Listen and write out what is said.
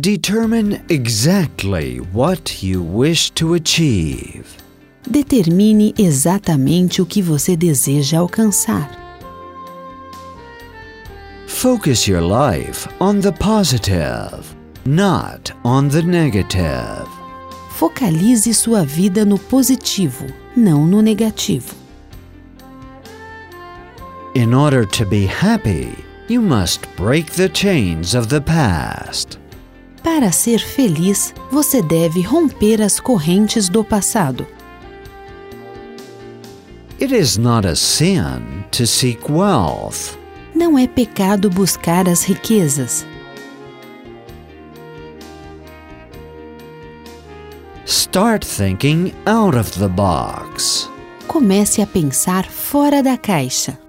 Determine exactly what you wish to achieve. Determine exatamente o que você deseja alcançar. Focus your life on the positive, not on the negative. Focalize sua vida no positivo, não no negativo. In order to be happy, you must break the chains of the past. Para ser feliz, você deve romper as correntes do passado. It is not a sin to seek wealth. Não é pecado buscar as riquezas. Start thinking out of the box. Comece a pensar fora da caixa.